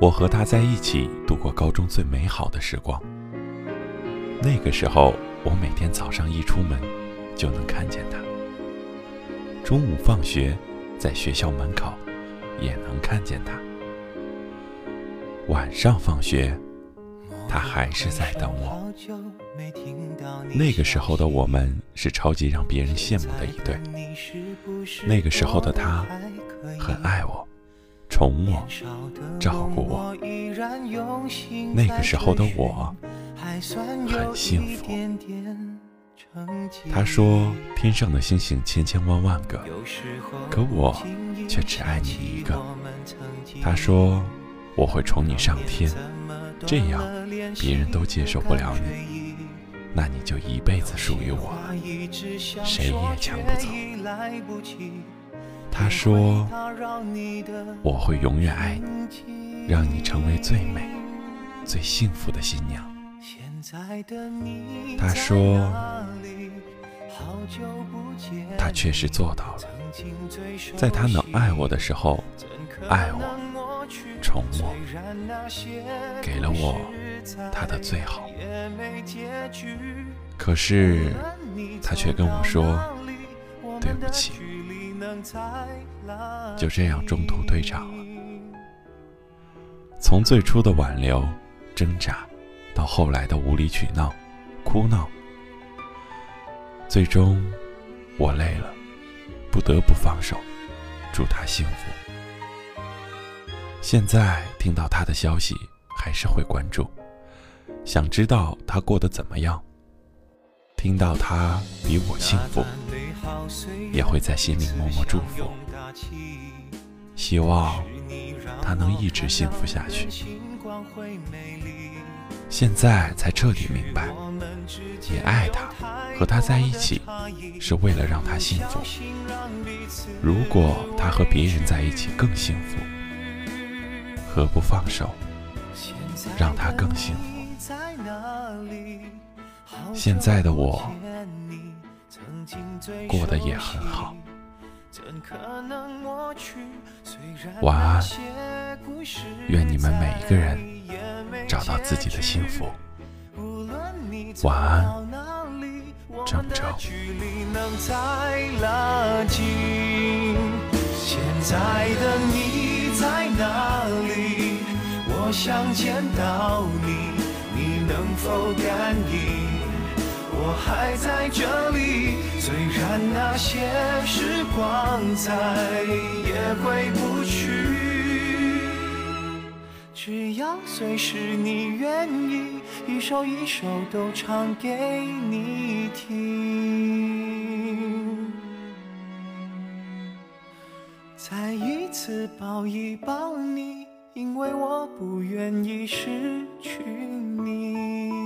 我和他在一起度过高中最美好的时光。那个时候，我每天早上一出门，就能看见他；中午放学，在学校门口，也能看见他；晚上放学，他还是在等我。那个时候的我们是超级让别人羡慕的一对。那个时候的他，很爱我。宠我，照顾我。那个时候的我，很幸福。他说：“天上的星星千千万万个，可我却只爱你一个。”他说：“我会宠你上天，这样别人都接受不了你，那你就一辈子属于我，谁也抢不走。”他说：“我会永远爱你，让你成为最美、最幸福的新娘。”他说：“他确实做到了，在他能爱我的时候，爱我、宠我，给了我他的最好。可是他却跟我说：‘对不起。’”就这样中途退场了。从最初的挽留、挣扎，到后来的无理取闹、哭闹，最终我累了，不得不放手，祝他幸福。现在听到他的消息，还是会关注，想知道他过得怎么样。听到他比我幸福。也会在心里默默祝福，希望他能一直幸福下去。现在才彻底明白，也爱他，和他在一起是为了让他幸福。如果他和别人在一起更幸福，何不放手，让他更幸福？现在的我。过得也很好。晚安，愿你们每一个人找到自己的幸福。晚安，郑州。现在的你在哪里？我想见到你，你能否感应？还在这里，虽然那些时光再也回不去，只要随时你愿意，一首一首都唱给你听，再一次抱一抱你，因为我不愿意失去你。